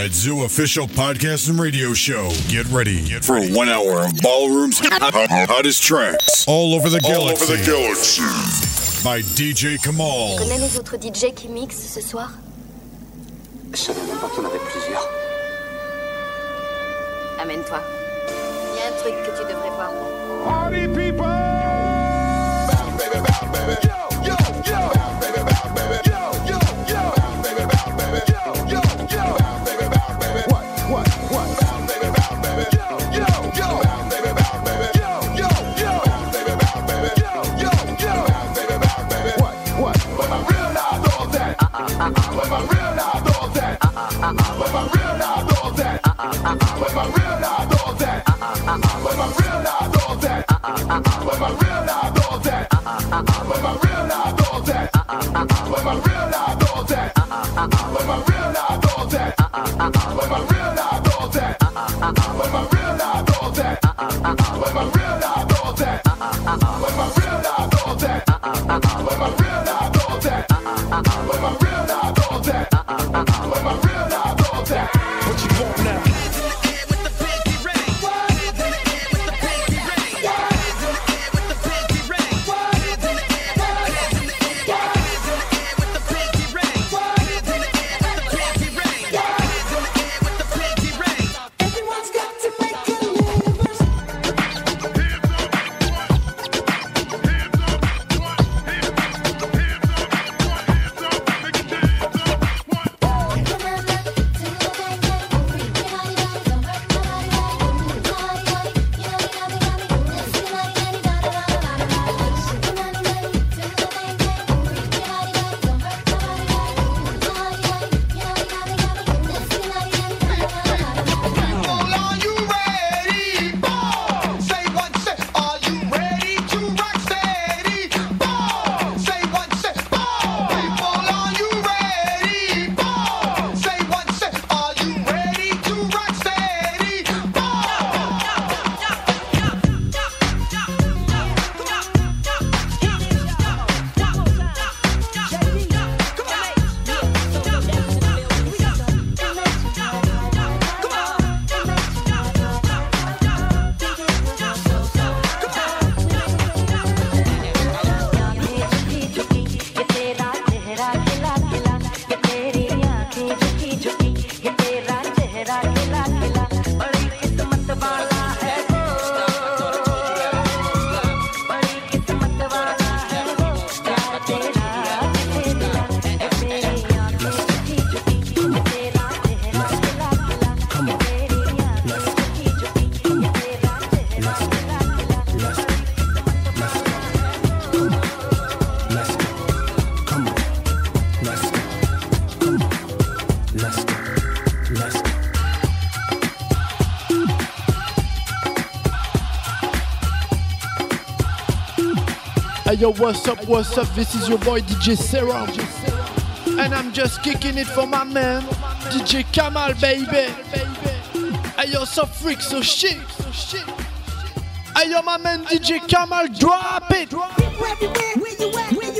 Medzu official podcast and radio show. Get ready, Get for ready. one hour of ballrooms hottest tracks all over the galaxy. All over the galaxy. By DJ K-mal. Tu connais les autres DJ qui mixent ce soir Je savais même pas qu'il y en avait plusieurs. Amène-toi. Il y a un truc que tu devrais voir. Party people! Bounce, baby, bounce, baby. Yo! Where my real life does that. Uh-uh, uh-uh. Where my real life does that. Uh-uh, when my yo, what's up, what's up? This is your boy DJ Serum. And I'm just kicking it for my man, DJ K-mal, baby. Hey, yo, so freak, so shit. Hey, yo, my man, DJ K-mal, drop it. Where you at? Where you at?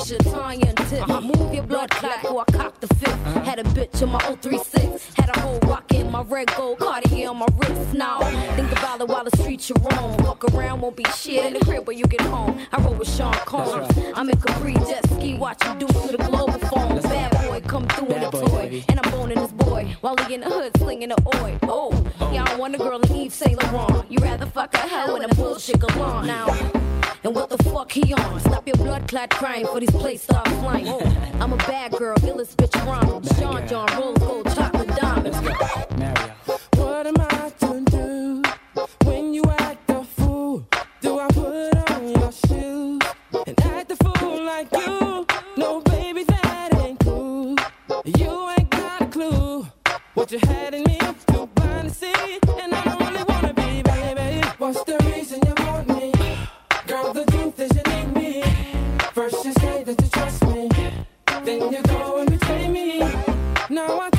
amnesia, tie and tip. Uh-huh. Move your blood clot or I cop the 5th uh-huh. Had a bitch in my 036. Had a whole rock in my red gold Cartier on my wrist. Now, think about it while the streets you're. Walk around, won't be shit in the crib when you get home. I roll with Sean Combs. Right. I'm in Capri, jet ski, watching dudes through the global phone. Bad come through with a toy. And I'm boning this boy while he in the hood slinging the OI. Oh, oh. y'all want a girl in Yves Saint Laurent. You rather fuck a hoe in a bullshit galon. Now, and what the fuck he on? Stop your blood clot crying for these plates start flying. Oh, oh I'm a bad girl, illest bitch around. Sean John, roll gold, chocolate diamonds. Mario. What am I to do when you act a fool? Do I put on your shoes? What you had in me, I'm blind to see. And I don't really wanna be, baby. What's the reason you want me? Girl, the truth is you need me. First you say that you trust me. Then you go and betray me. Now I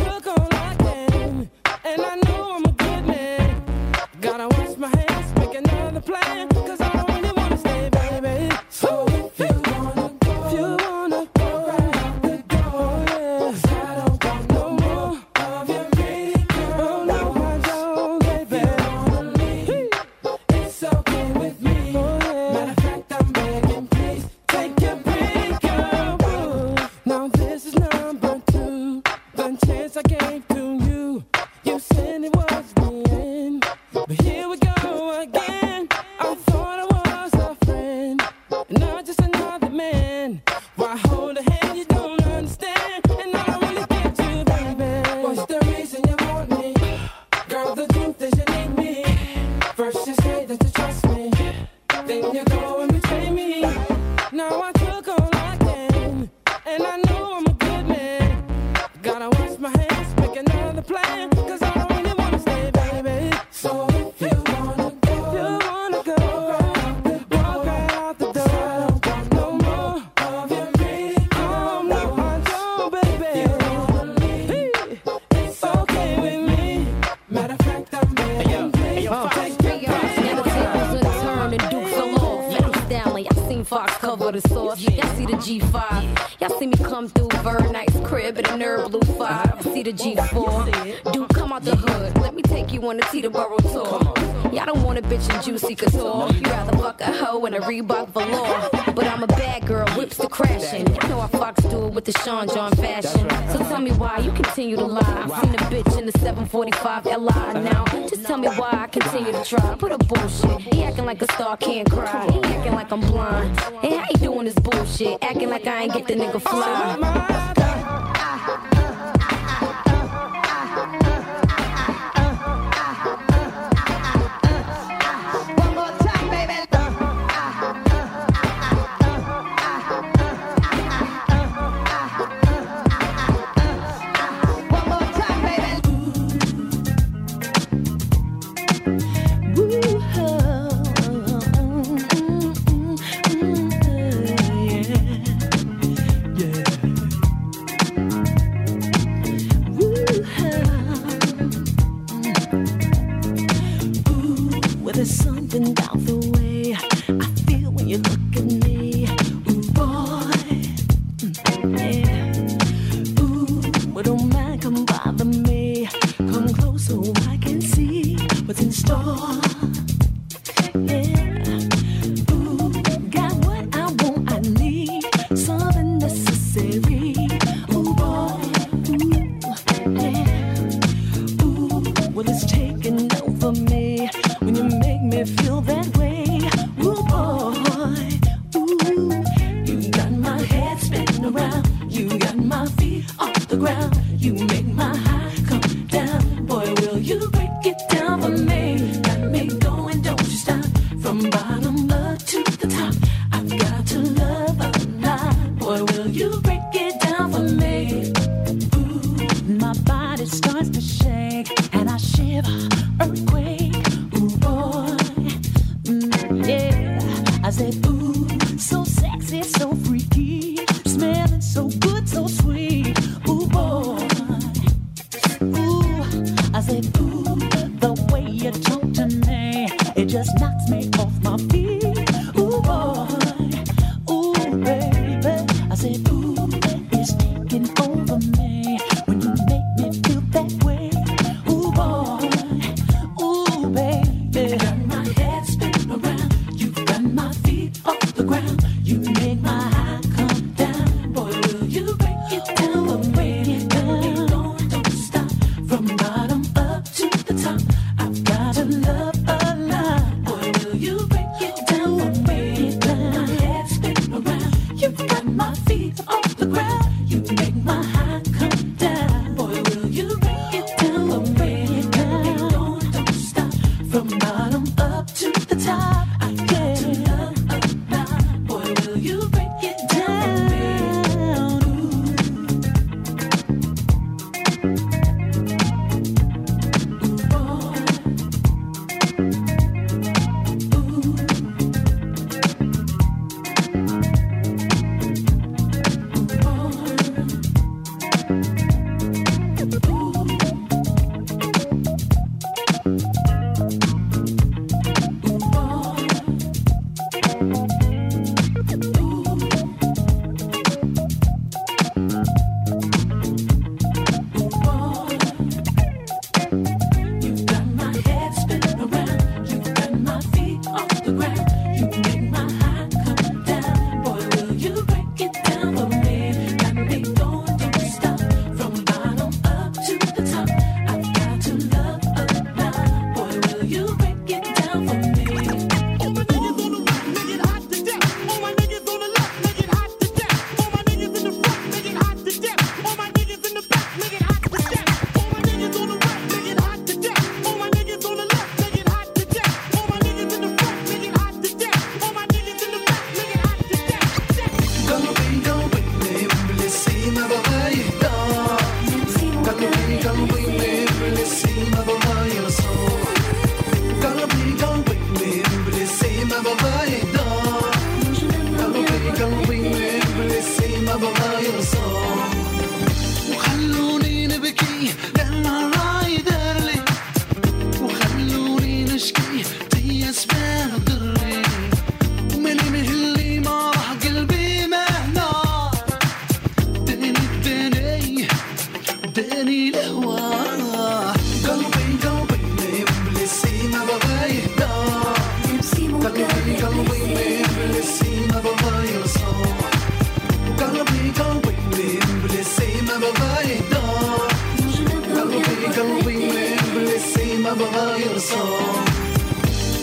25 LI now. Just tell me why I continue to try. Put a bullshit. He acting like a star can't cry. He acting like I'm blind. And how you doing this bullshit? Acting like I ain't get the nigga fly.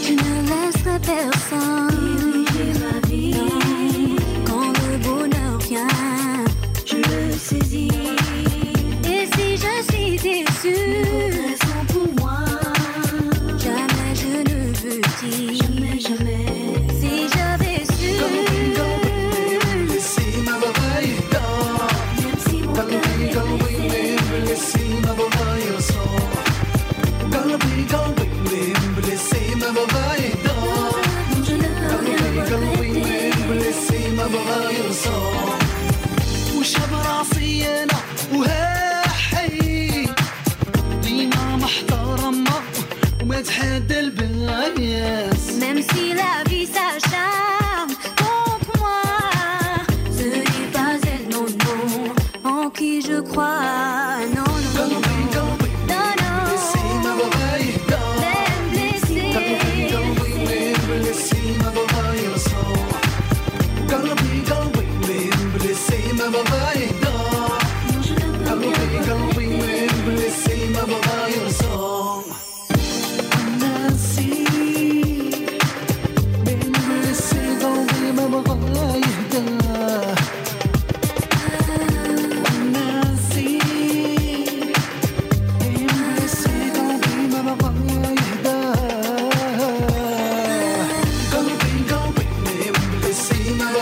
Tu ne personne. Quand le bonheur vient, je le saisis. you. again.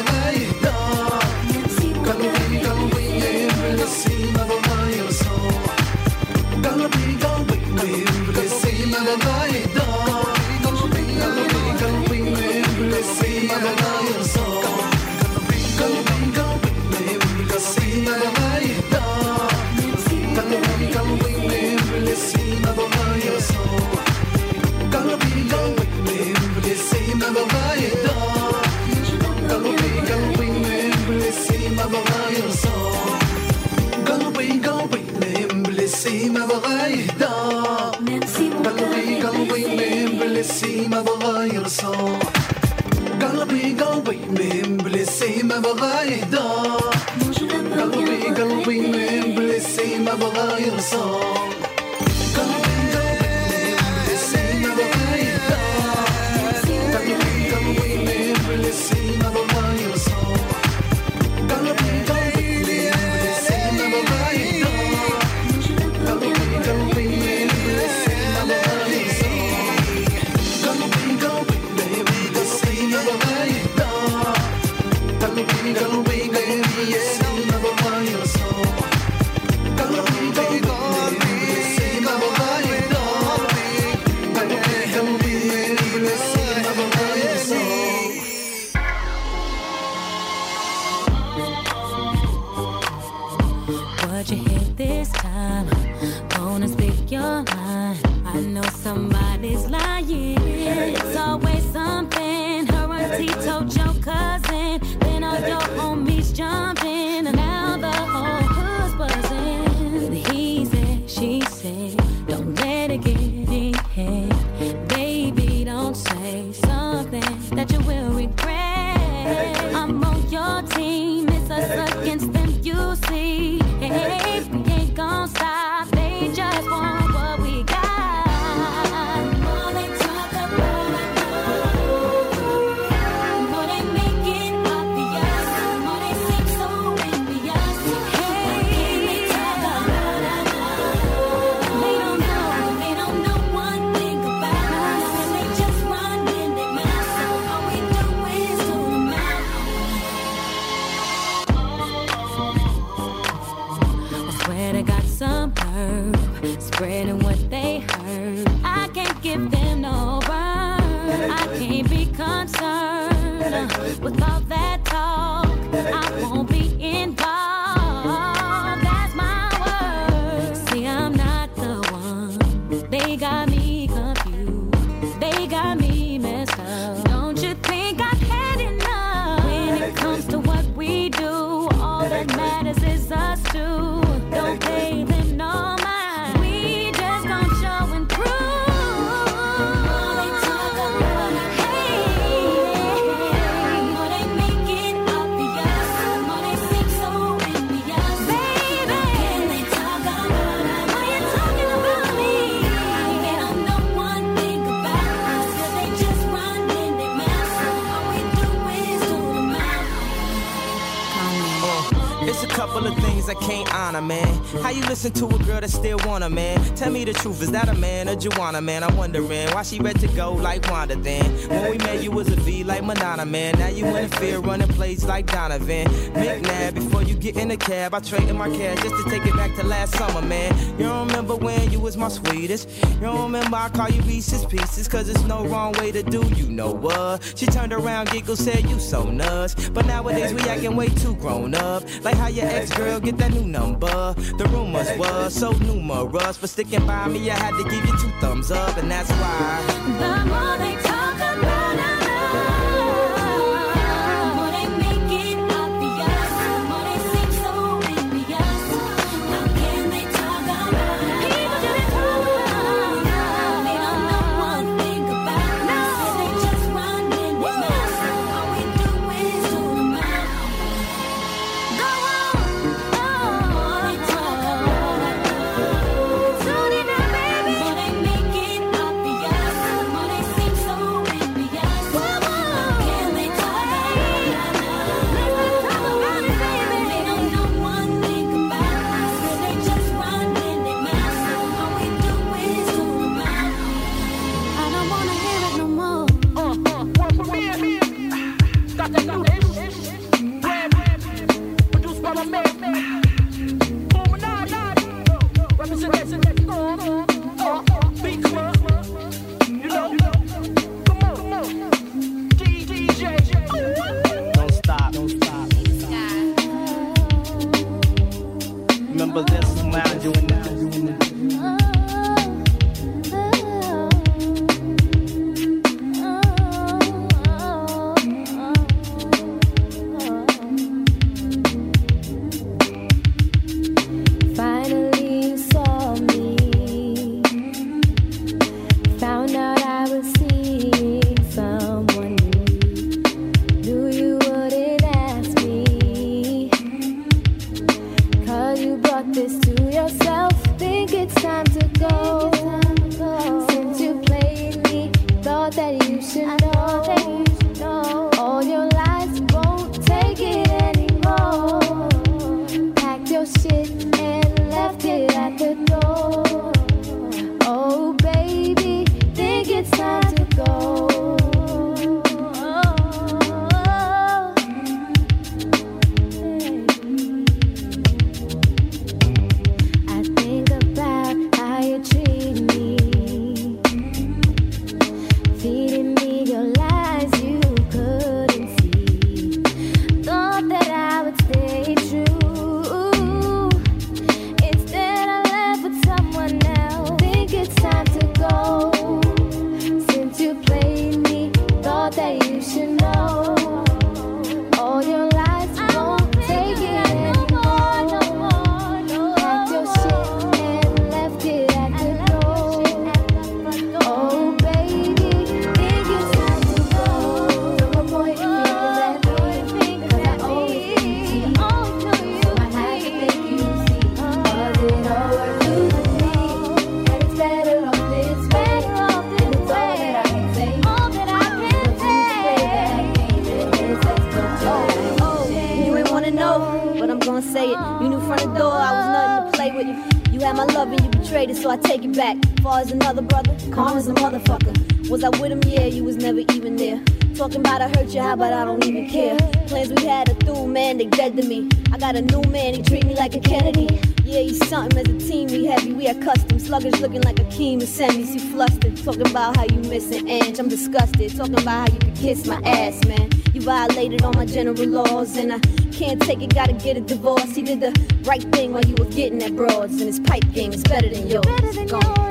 Bahia. travail. Hey. How you listen to a girl that still want a man? Tell me the truth, is that a man or Juana, man? I'm wondering why she ready to go like Wanda then. When we met, you was a V like Madonna, man. Now you in fear, running plays like Donovan. McNabb, before you get in the cab, I traded my cash just to take it back to last summer, man. You don't remember when you was my sweetest. You don't remember I call you Reese's Pieces, cause it's no wrong way to do you know what. She turned around, giggled, said, You so nuts. But nowadays, we acting way too grown up. Like how your ex girl get that new number. The the rumors was so numerous. For sticking by me, I had to give you two thumbs up, and that's why. The more they Something as a team, we heavy, we accustomed. Sluggish looking like a keem. And Sammy's, you flustered. Talking about how you missing Ange, I'm disgusted. Talking about how you could kiss my ass, man. You violated all my general laws, and I can't take it, gotta get a divorce. He did the right thing while you were getting at broads, and his pipe game is better than yours. Better than yours.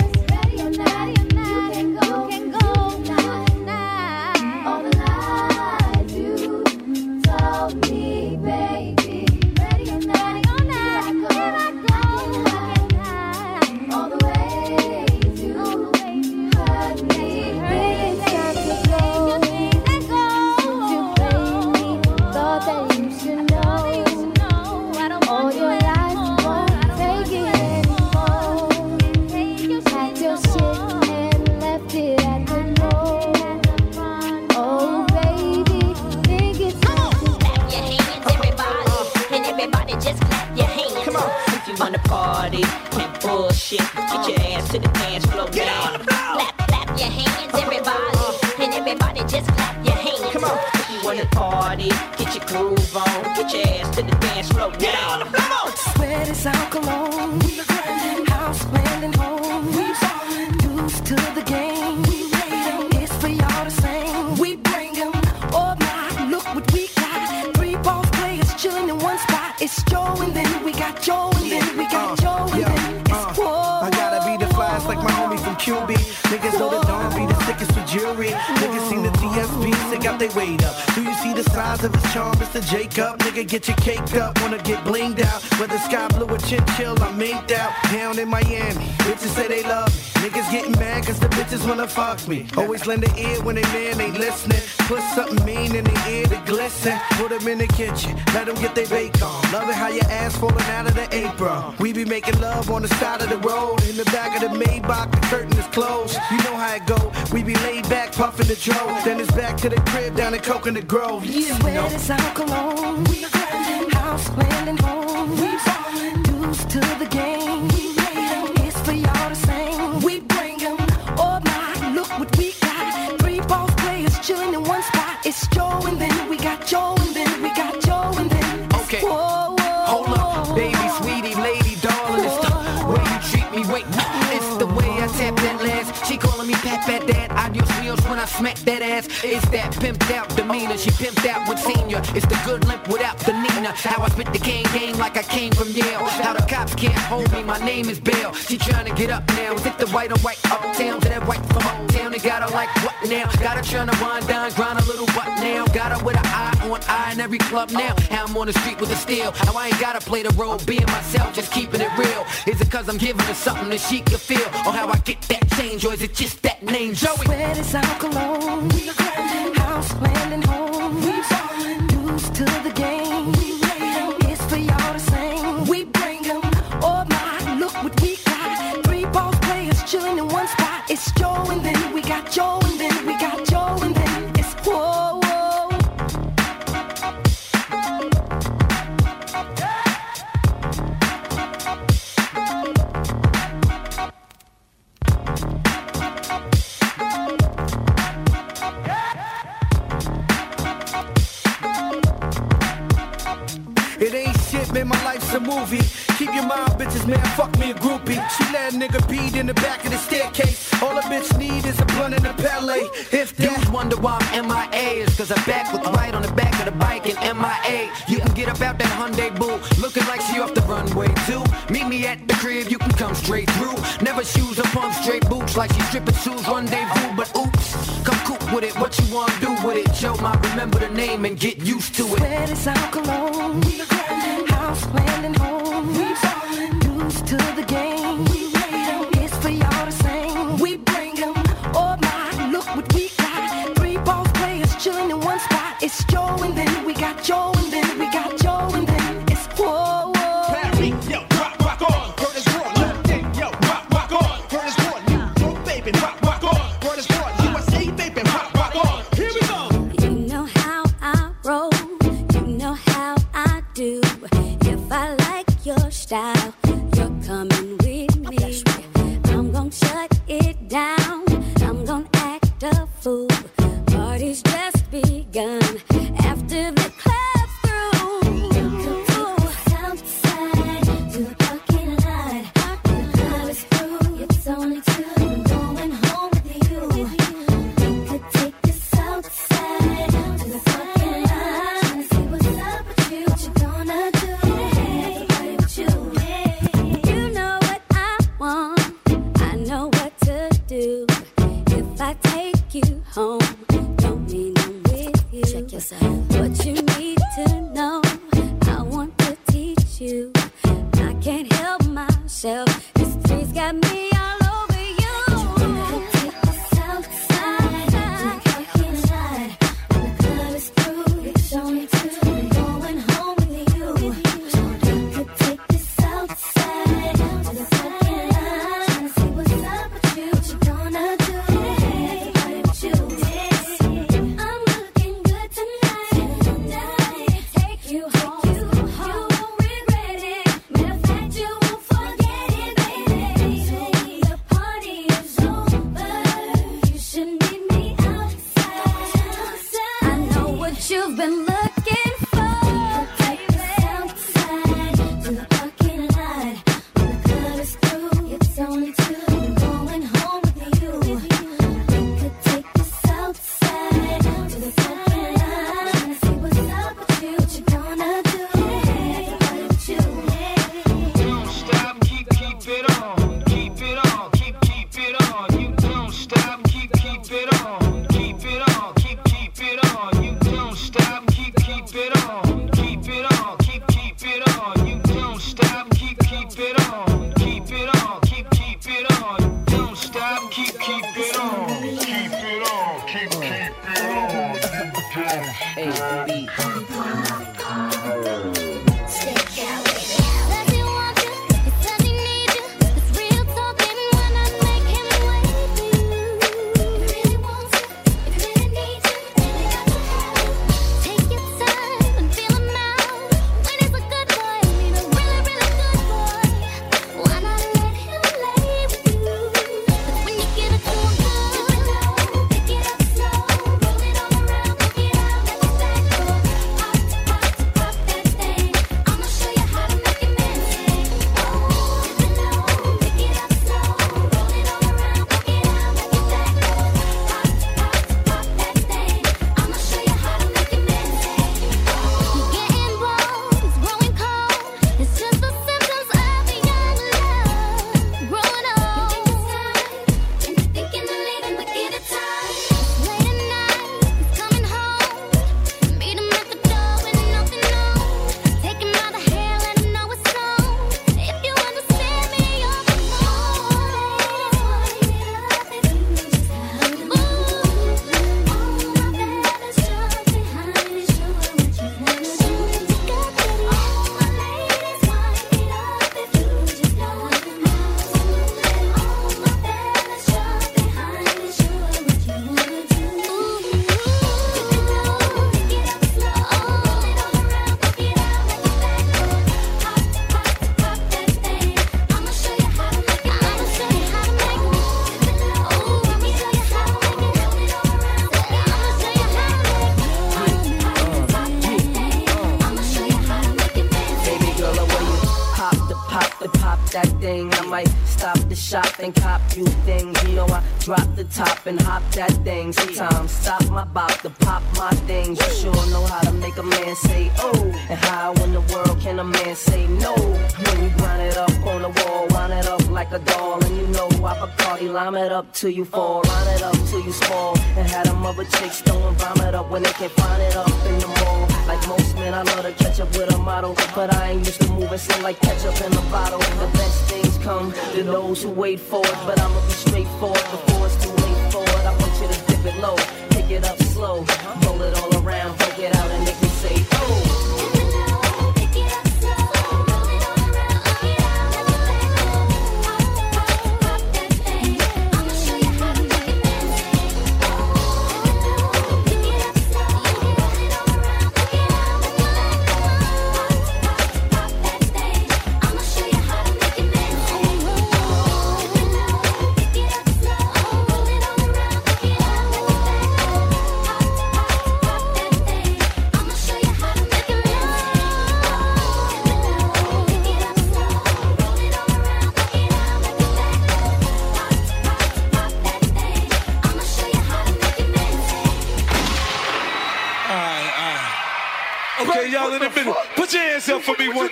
Mr. Jacob? Nigga, get your caked up, wanna get blinged out. Whether sky blue or chinchill, I'm minked out. Down in Miami, bitches say they love me. Niggas getting mad cause the bitches wanna fuck me. Always lend an ear when they man ain't listening. Put something mean in their ear to glisten. Put them in the kitchen, let them get their bake on. Love it how your ass falling out of the apron. We be making love on the side of the road. In the back of the Maybach, the curtain is closed. You know how it go. We be laid back, puffing the dro. Then it's back to the crib down in Coconut Grove. Yeah, you know. Sweat is our cologne. House landing home. Dues to the chilling in one spot. It's Joe and then we got Joe and then we got Joe and then Okay. whoa, whoa. Hold up, baby, sweetie, lady, darling. It's the way you treat me. Wait, it's the way I tap that last. She calling me Pat Pat Dad. Adios meals when I smack that ass. It's that pimped out demeanor. She pimped out with senior. It's the good limp without the Nina. How I spit the cane game like I came from Yale. How the cops can't hold me. My name is Bill. She trying to get up now. Is it the white or white uptown to that white from uptown? They got her like what now? Got her trying to wind down, grind a little what now. Got her with an eye on eye in every club now. How I'm on the street with a steel. How I ain't gotta play the role, being myself, just keeping it real. Is it cause I'm giving her something that she can feel? Or how I get that change? Or is it just that name, Joey? Sweat is our cologne. House landing home. Dues to the game. It's for y'all to sing. We bring bring 'em. Oh my, chilling in one spot. It's Joe and then we got Joe and then we got Joe and then it's whoa whoa. It ain't shit, man, my life's a movie. Keep your mind, bitches, man, fuck me a groupie. She let a nigga beat in the back of the staircase. All a bitch need is a blunt and a palette. If Dudes wonder why I'm MIA, is cause I back look right on the back of the bike and MIA. You can get up out that Hyundai boo, looking like she off the runway too. Meet me at the crib, you can come straight through. Never shoes or pump straight boots like she stripping shoes rendezvous, but oops. Come cook with it, what you wanna do with it? Joe, my remember the name and get used to it. Sweat is our cologne. House landing home. It's Joe and then we got. Joe and then we fool. to you for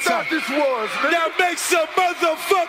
thought this was? Man. Now make some motherfucker.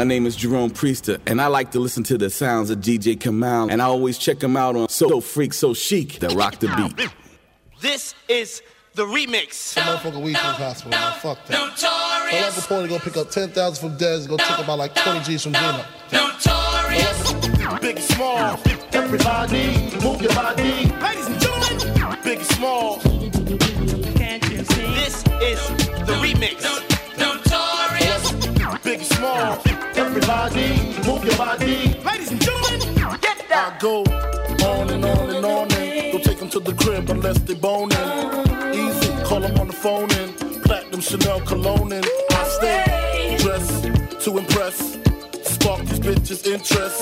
My name is Jerome Priester, and I like to listen to the sounds of DJ K-mal, and I always check him out on So Freak, So Chic that rock the beat. This is the remix. The motherfucking weed from the hospital, man. Fuck that. So like a point to go pick up 10,000 from Dez, go take about like 20 G's from Gina. Big small, everybody, move your body. Ladies and gentlemen, big small. This is the remix. Notorious. Big small, everybody, move your body. Ladies and gentlemen, get I go on and on and on and don't take them to the crib unless they boning. Easy, call them on the phone and platinum Chanel cologne and I stay dressed to impress, spark these bitches' interest.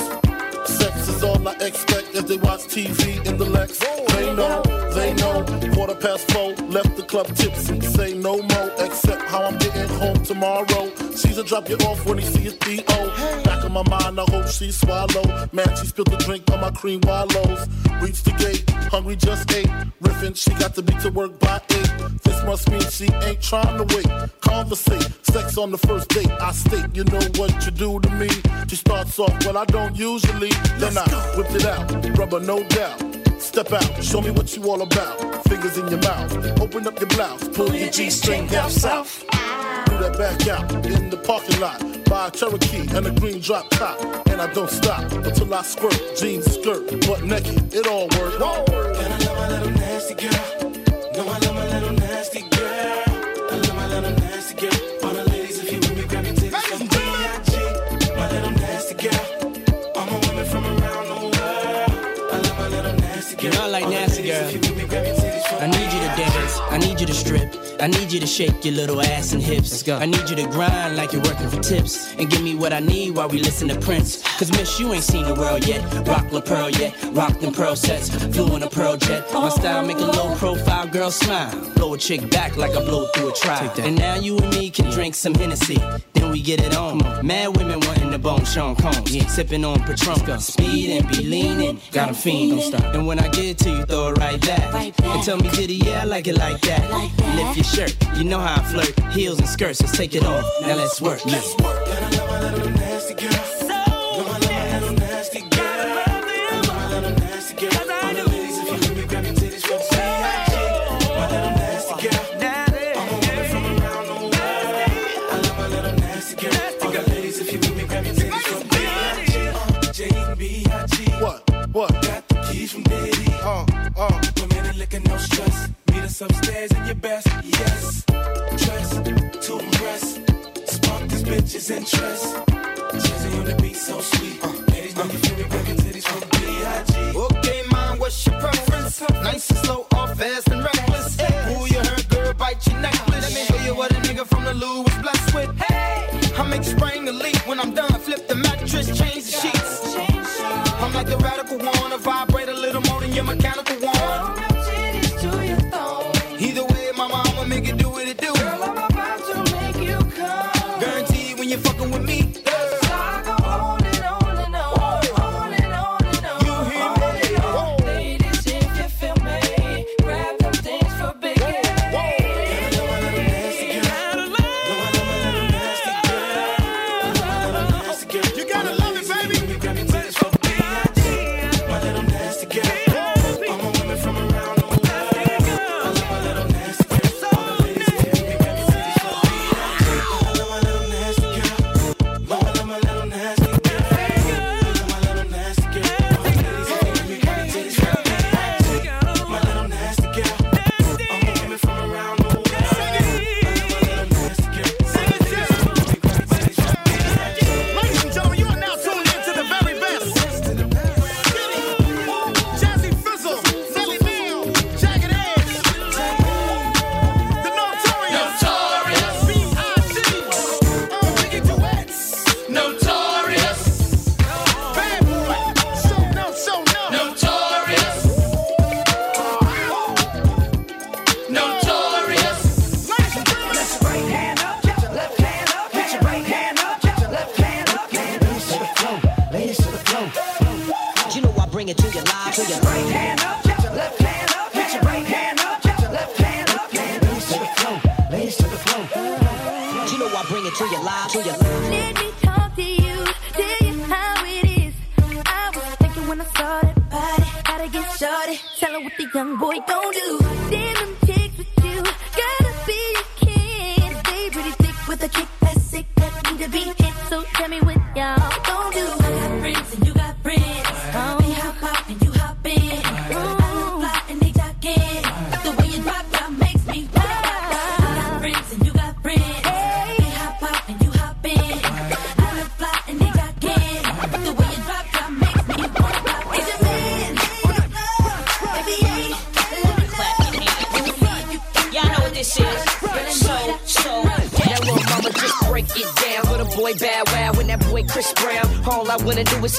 Sex is all I expect as they watch TV in the Lex. They know, they know. Quarter past four, left the club tipsy. Say no more, except how I'm getting home tomorrow. Caesar drop you off when he see his P.O. Back in my mind, I hope she swallow. Man, she spilled the drink on my cream wallows. Reached the gate, hungry just ate. Riffin', she got to be to work by eight. This must mean she ain't trying to wait. Conversate, sex on the first date. I state, you know what you do to me. She starts off, well, I don't usually. Then I whipped it out, rubber, no doubt. Step out, show me what you all about. Fingers in your mouth, open up your blouse, pull your G string down south. Do that back out in the parking lot. Buy a Cherokee and a green drop top. And I don't stop until I squirt. Jeans, skirt, butt naked, it all works. And I love my little nasty girl. No, I love my little nasty girl. I love my little nasty girl. I need you to shake your little ass and hips. Let's go. I need you to grind like you're working for tips. And give me what I need while we listen to Prince. Cause miss, you ain't seen the world yet. Rock La Pearl yet. Rock them pearl sets. Flew in a pearl jet. My oh. style make a low profile girl smile. Blow a chick back like I blow through a trial. And now you and me can drink some Hennessy. Then we get it on. Mad women wanting the bone Sean Combs. Sipping on Patron. Speed and be don't stop. And when I get to you, throw it right back. And tell me, did Diddy, yeah, I like it like that. Lift your shirt. You know how I flirt. Heels and skirts, let's take it off. Now let's work. Yeah. Nasty Okay, what's your preference? Nice and slow, or fast and reckless? Girl, bite your necklace. Let me show you what a nigga from the was blessed with. Hey, I make spring when I'm done. Flip the mattress, change the sheets. I'm like the radical one, I vibrate a little more than your mechanical one. y'all.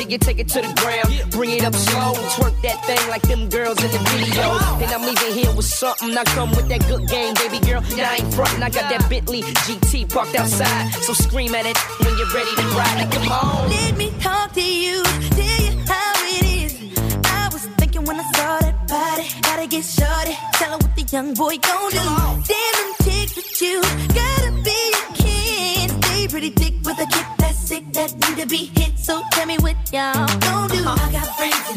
you take it to the ground. Bring it up slow, twerk that thing like them girls in the video. And I'm leaving here with something. I come with that good game, baby girl. Now I ain't frontin'. I got that Bentley GT parked outside. So scream at it when you're ready to ride. Like, come on. Let me talk to you, tell you how it is. I was thinking when I saw that body, gotta get shorty. Tell her what the young boy gon' do. Damn that need to be hit. So tell me what y'all gon' do. Uh-huh. I got friends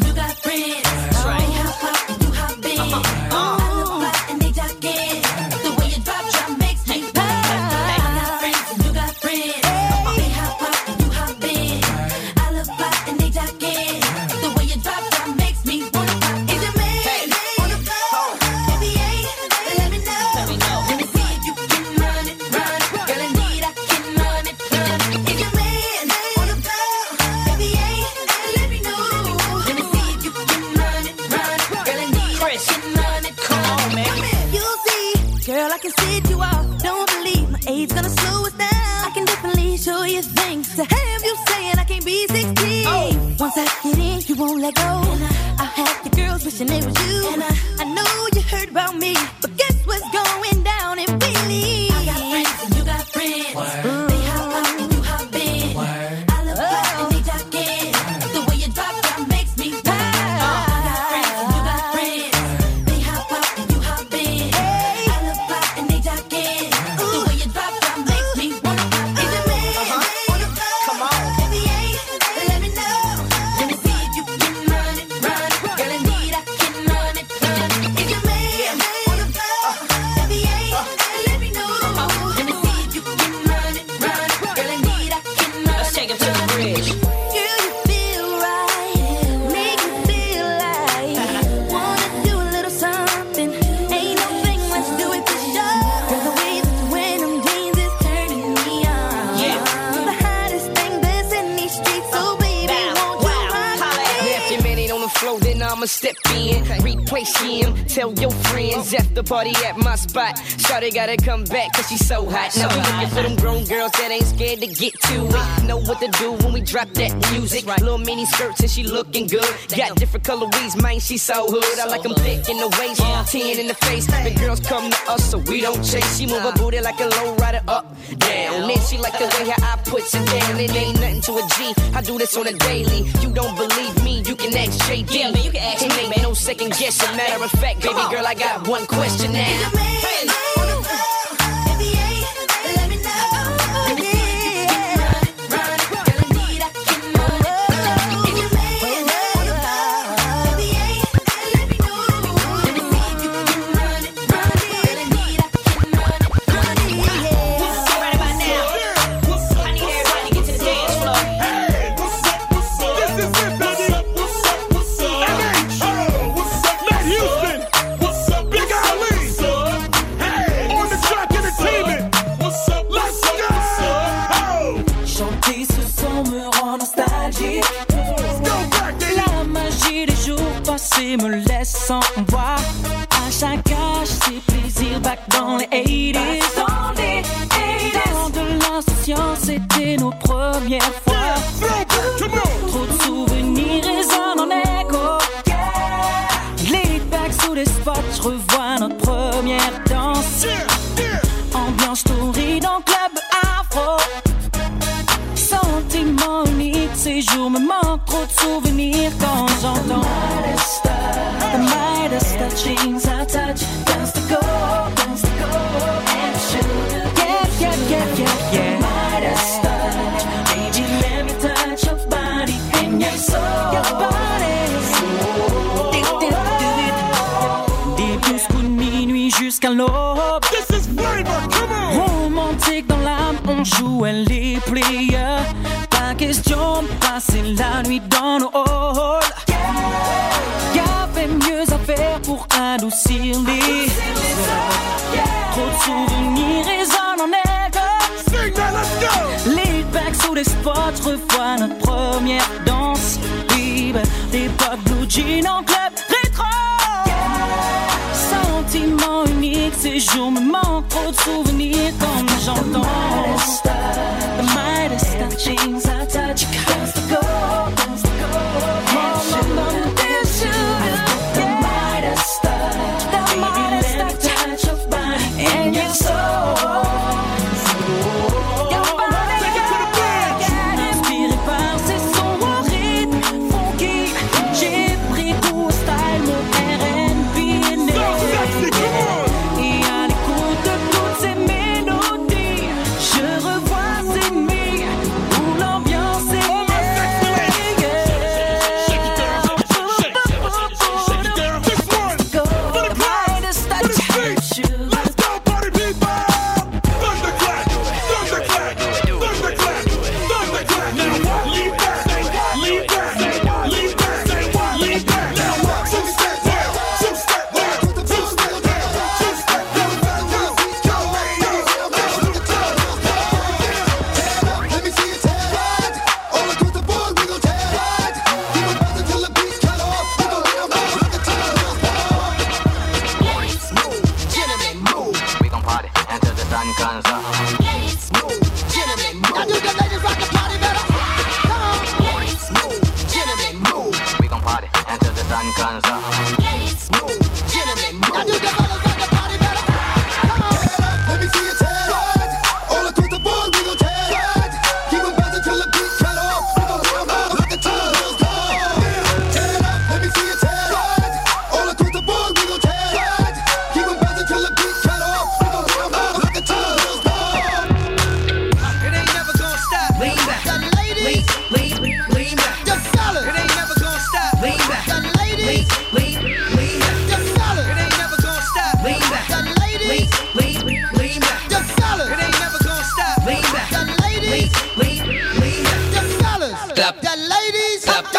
heard about me, but guess what's going down? In after party at my spot. Shawty gotta come back cause she's so hot. Now we looking for them grown girls that ain't scared to get what to do when we drop that music. Right. Little mini skirts and she looking good. Got different color weeds, man, she so hood. I like them thick in the waist, uh. 10 in the face. The girls come to us so we don't chase. She move her booty like a low rider up, down. Then she like the way how I put it down. It ain't nothing to a G. I do this on a daily. You don't believe me, you can ask JD. Yeah, man, you can ask It me, ain't man. no second guessing. Matter of fact, baby girl, I got one question now.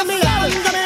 Dame la, me la.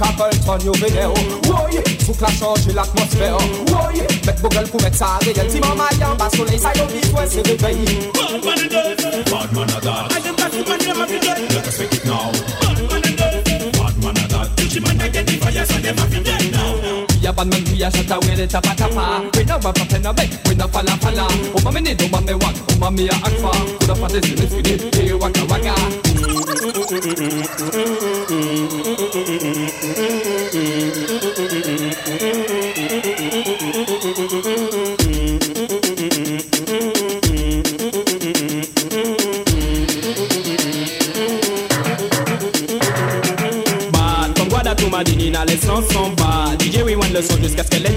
Mon Capleton, yo Woy, sous la changer l'atmosphère Woy, mettre Google pour mettre ça réel Si maman y en bas soleil, ça y est, ouais, c'est réveillé Bad man. Bad man a that. I am bad man, them a fi dead. Let us make it now. Bad man it does. Bad man a that. Gucci man identify us and them a fi dead now. We a bad man, we a shut away the tapa tapa We no rap up in a bed, we no falla falla Oh mami need, oh mami wak, oh mami a akfa Kuda pa desi let's get it, hey waka waka Bad,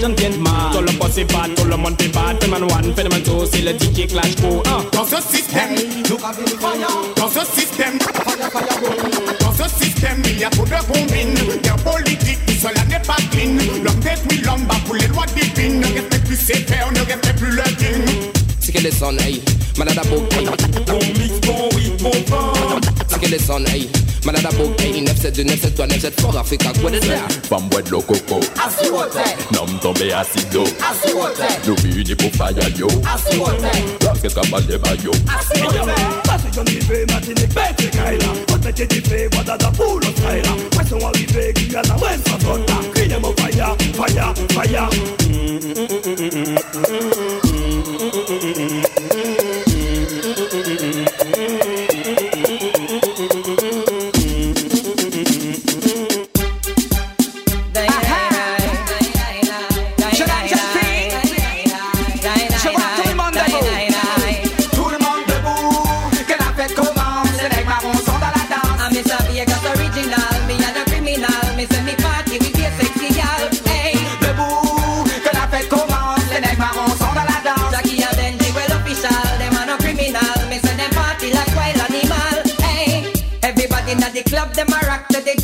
son jusqu'à ce que les gens viennent mad. Tout le posse est bad, tout le monde est bad. Phénomène one, phénomène two, c'est le DJ clash go. Uh. Dans ce système, dans ce système, dans ce système, il y a trop de combines. Guerre politique, tout cela n'est pas clean. L'homme détruit l'homme, bat pour les lois divines. Ne respecte plus ses pères, ne respecte plus le king. C'est que les sons, hey, malade à beau, hey. Bon mix, bon rythme, bon vent. C'est que les sons, hey, malade à beau, hey. 972, 973, 974, Africa, quoi de ça? Femme bois de l'eau coco. Asiwote. Nom tombé acido. Asiwote. Nous unis pour faire yo. Asiwote. Lorsque cabal de bayo. Basi John Dive, Martinique, Bete Kaila Hot Mete Dive, Wadada, Pulo Kaila Western Warive, Guyana, West Africa Clean them up, fire, fire, fire Tout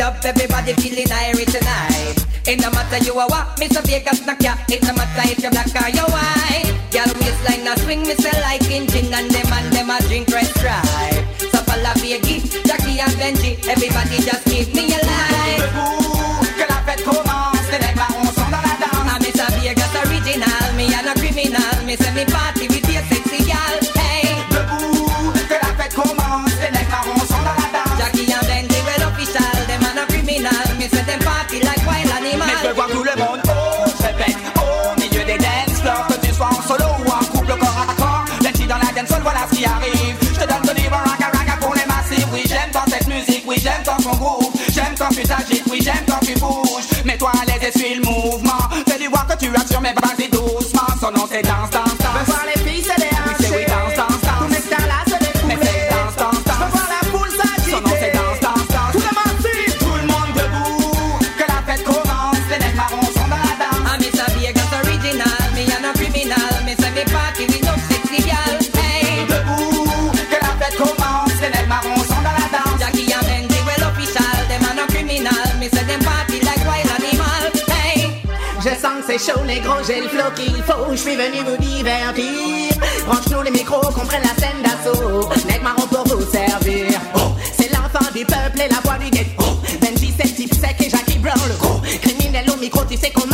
dub. Everybody feeling irie tonight. It no matter you a what, Mr. Vegas knock ya. It no matter if you black or you white. Girl waistline a swing, say like engine and them and them a drink red stripe. So follow Biggie, mensagem. Qu'il faut. Je suis venu vous divertir. Branche-nous les micros, qu'on prenne la scène d'assaut. Nègre marron pour vous servir. Oh, c'est l'enfant du peuple et la voix du ghetto. Oh, Benji, c'est type sec et Jackie Brown, le gros. Criminel au micro, tu sais qu'on